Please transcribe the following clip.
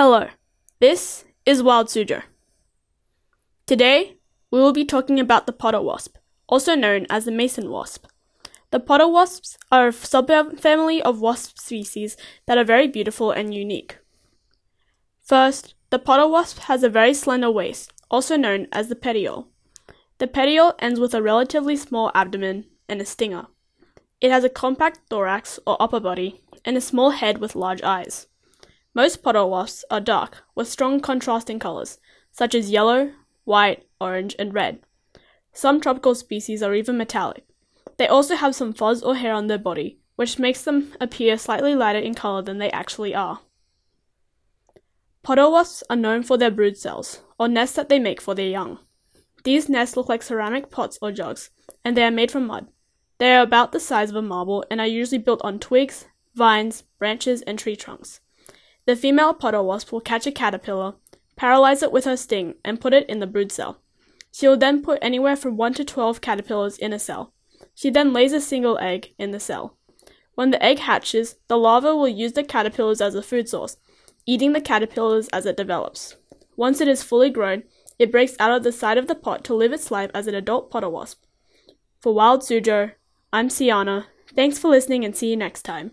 Hello, this is Wild Suzhou. Today, we will be talking about the potter wasp, also known as the mason wasp. The potter wasps are a subfamily of wasp species that are very beautiful and unique. First, the potter wasp has a very slender waist, also known as the petiole. The petiole ends with a relatively small abdomen and a stinger. It has a compact thorax or upper body and a small head with large eyes. Most potter wasps are dark, with strong contrasting colors, such as yellow, white, orange, and red. Some tropical species are even metallic. They also have some fuzz or hair on their body, which makes them appear slightly lighter in color than they actually are. Potter wasps are known for their brood cells, or nests that they make for their young. These nests look like ceramic pots or jugs, and they are made from mud. They are about the size of a marble and are usually built on twigs, vines, branches, and tree trunks. The female potter wasp will catch a caterpillar, paralyze it with her sting, and put it in the brood cell. She will then put anywhere from 1 to 12 caterpillars in a cell. She then lays a single egg in the cell. When the egg hatches, the larva will use the caterpillars as a food source, eating the caterpillars as it develops. Once it is fully grown, it breaks out of the side of the pot to live its life as an adult potter wasp. For Wild Suzhou, I'm Ciana. Thanks for listening and see you next time.